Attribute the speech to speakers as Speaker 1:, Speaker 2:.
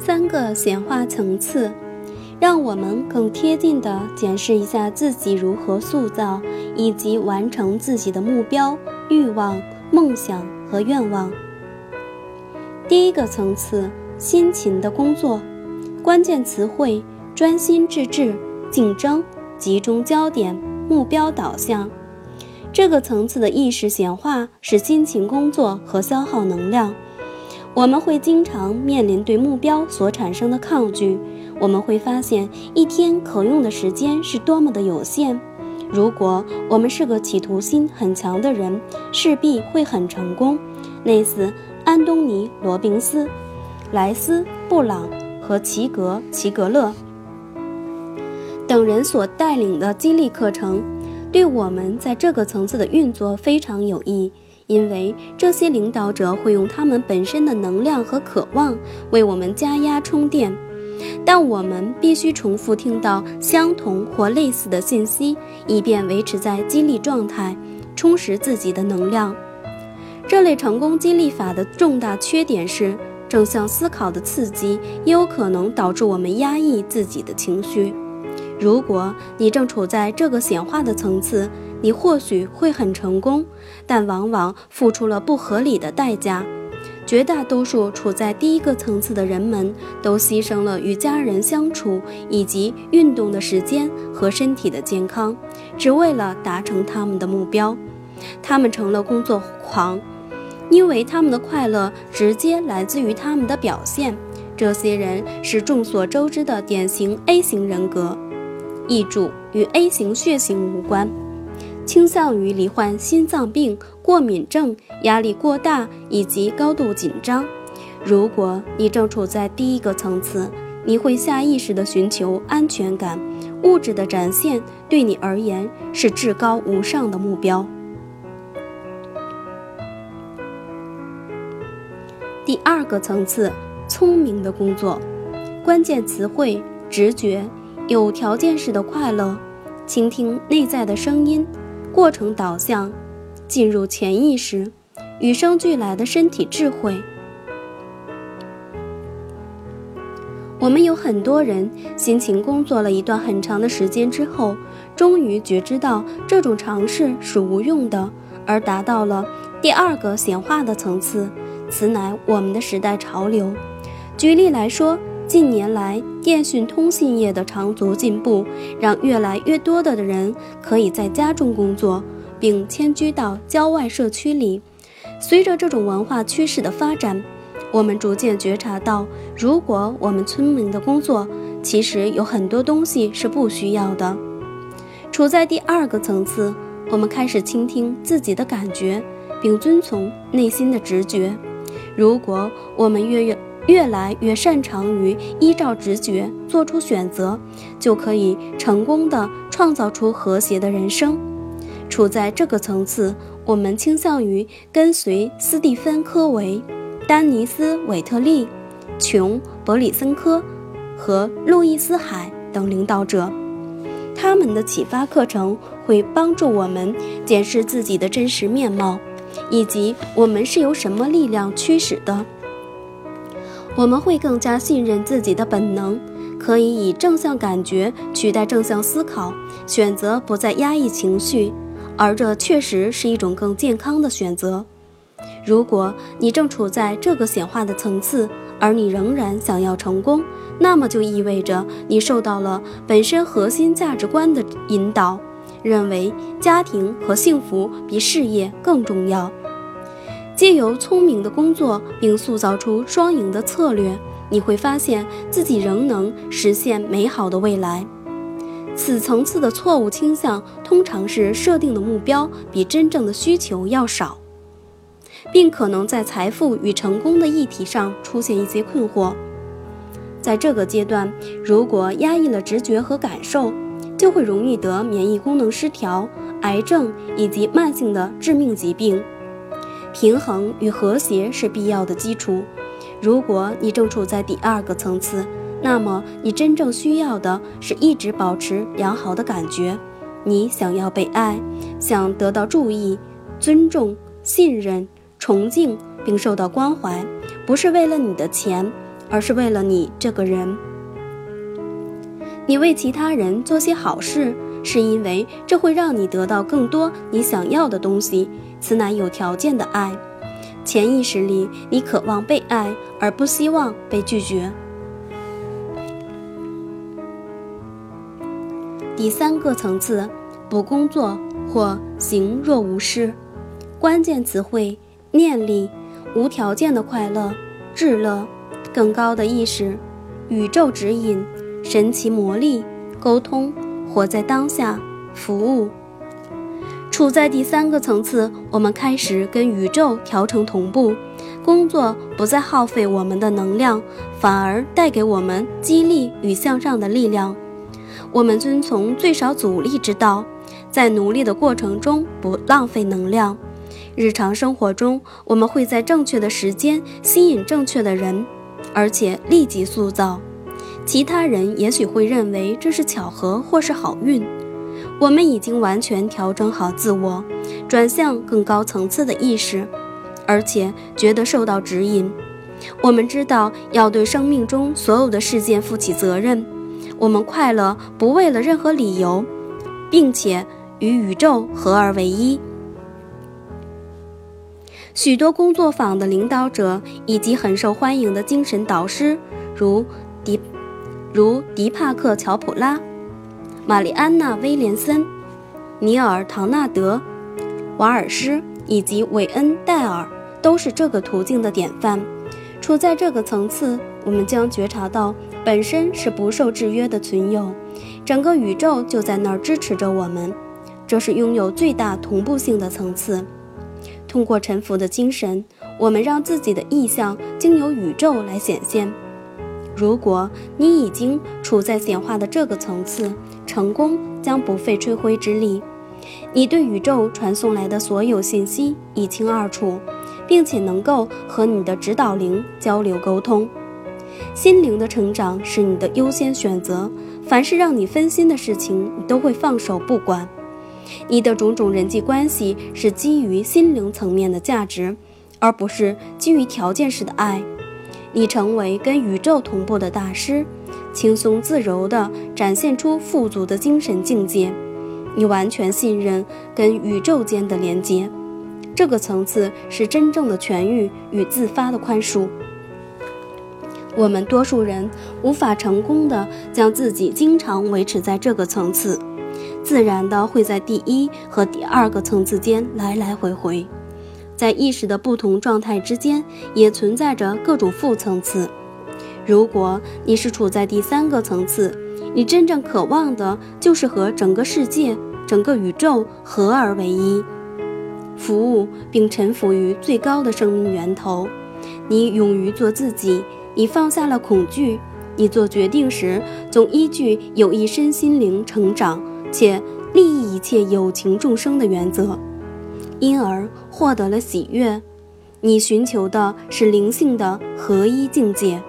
Speaker 1: 三个显化层次，让我们更贴近地检视一下自己如何塑造以及完成自己的目标、欲望、梦想和愿望。第一个层次，辛勤的工作，关键词汇：专心致志、竞争、集中焦点、目标导向。这个层次的意识显化是辛勤工作和消耗能量。我们会经常面临对目标所产生的抗拒，我们会发现一天可用的时间是多么的有限。如果我们是个企图心很强的人，势必会很成功。类似安东尼·罗宾斯、莱斯·布朗和齐格·齐格勒等人所带领的激励课程，对我们在这个层次的运作非常有益。因为这些领导者会用他们本身的能量和渴望为我们加压充电，但我们必须重复听到相同或类似的信息，以便维持在激励状态，充实自己的能量。这类成功激励法的重大缺点是，正向思考的刺激也有可能导致我们压抑自己的情绪。如果你正处在这个显化的层次，你或许会很成功，但往往付出了不合理的代价。绝大多数处在第一个层次的人们都牺牲了与家人相处以及运动的时间和身体的健康，只为了达成他们的目标。他们成了工作狂，因为他们的快乐直接来自于他们的表现。这些人是众所周知的典型 A 型人格。译注与 A 型血型无关。倾向于罹患心脏病、过敏症、压力过大以及高度紧张。如果你正处在第一个层次，你会下意识地寻求安全感。物质的展现对你而言是至高无上的目标。第二个层次，聪明的工作，关键词汇：直觉、有条件式的快乐、倾听内在的声音。过程导向，进入潜意识，与生俱来的身体智慧。我们有很多人辛勤工作了一段很长的时间之后，终于觉知到这种尝试是无用的，而达到了第二个显化的层次。此乃我们的时代潮流。举例来说。近年来，电讯通信业的长足进步，让越来越多的人可以在家中工作，并迁居到郊外社区里。随着这种文化趋势的发展，我们逐渐觉察到，如果我们村民的工作，其实有很多东西是不需要的。处在第二个层次，我们开始倾听自己的感觉，并遵从内心的直觉。如果我们越越越来越擅长于依照直觉做出选择，就可以成功的创造出和谐的人生。处在这个层次，我们倾向于跟随斯蒂芬·科维、丹尼斯·韦特利、琼·伯里森科和路易斯·海等领导者。他们的启发课程会帮助我们检视自己的真实面貌，以及我们是由什么力量驱使的。我们会更加信任自己的本能，可以以正向感觉取代正向思考，选择不再压抑情绪，而这确实是一种更健康的选择。如果你正处在这个显化的层次，而你仍然想要成功，那么就意味着你受到了本身核心价值观的引导，认为家庭和幸福比事业更重要。借由聪明的工作，并塑造出双赢的策略，你会发现自己仍能实现美好的未来。此层次的错误倾向通常是设定的目标比真正的需求要少，并可能在财富与成功的议题上出现一些困惑。在这个阶段，如果压抑了直觉和感受，就会容易得免疫功能失调、癌症以及慢性的致命疾病。平衡与和谐是必要的基础。如果你正处在第二个层次，那么你真正需要的是一直保持良好的感觉。你想要被爱，想得到注意、尊重、信任、崇敬，并受到关怀，不是为了你的钱，而是为了你这个人。你为其他人做些好事，是因为这会让你得到更多你想要的东西，此乃有条件的爱。潜意识里，你渴望被爱，而不希望被拒绝。第三个层次，不工作或行若无事。关键词汇：念力、无条件的快乐、至乐、更高的意识、宇宙指引、神奇魔力、沟通、活在当下、服务。处在第三个层次，我们开始跟宇宙调成同步，工作不再耗费我们的能量，反而带给我们激励与向上的力量。我们遵从最少阻力之道，在努力的过程中不浪费能量。日常生活中，我们会在正确的时间吸引正确的人，而且立即塑造。其他人也许会认为这是巧合或是好运。我们已经完全调整好自我，转向更高层次的意识，而且觉得受到指引。我们知道要对生命中所有的事件负起责任。我们快乐不为了任何理由，并且与宇宙合二为一。许多工作坊的领导者以及很受欢迎的精神导师，如迪如迪帕克·乔普拉。玛丽安娜·威廉森、尼尔·唐纳德、瓦尔施以及韦恩·戴尔都是这个途径的典范。处在这个层次，我们将觉察到本身是不受制约的存有，整个宇宙就在那儿支持着我们。这是拥有最大同步性的层次。通过沉浮的精神，我们让自己的意向经由宇宙来显现。如果你已经处在显化的这个层次，成功将不费吹灰之力。你对宇宙传送来的所有信息一清二楚，并且能够和你的指导灵交流沟通。心灵的成长是你的优先选择。凡是让你分心的事情，你都会放手不管。你的种种人际关系是基于心灵层面的价值，而不是基于条件式的爱。你成为跟宇宙同步的大师。轻松自如地展现出富足的精神境界，你完全信任跟宇宙间的连接，这个层次是真正的痊愈与自发的宽恕。我们多数人无法成功的将自己经常维持在这个层次，自然的会在第一和第二个层次间来来回回，在意识的不同状态之间也存在着各种副层次。如果你是处在第三个层次，你真正渴望的就是和整个世界、整个宇宙合而为一，服务并臣服于最高的生命源头。你勇于做自己，你放下了恐惧，你做决定时总依据有益身心灵成长且利益一切有情众生的原则，因而获得了喜悦。你寻求的是灵性的合一境界。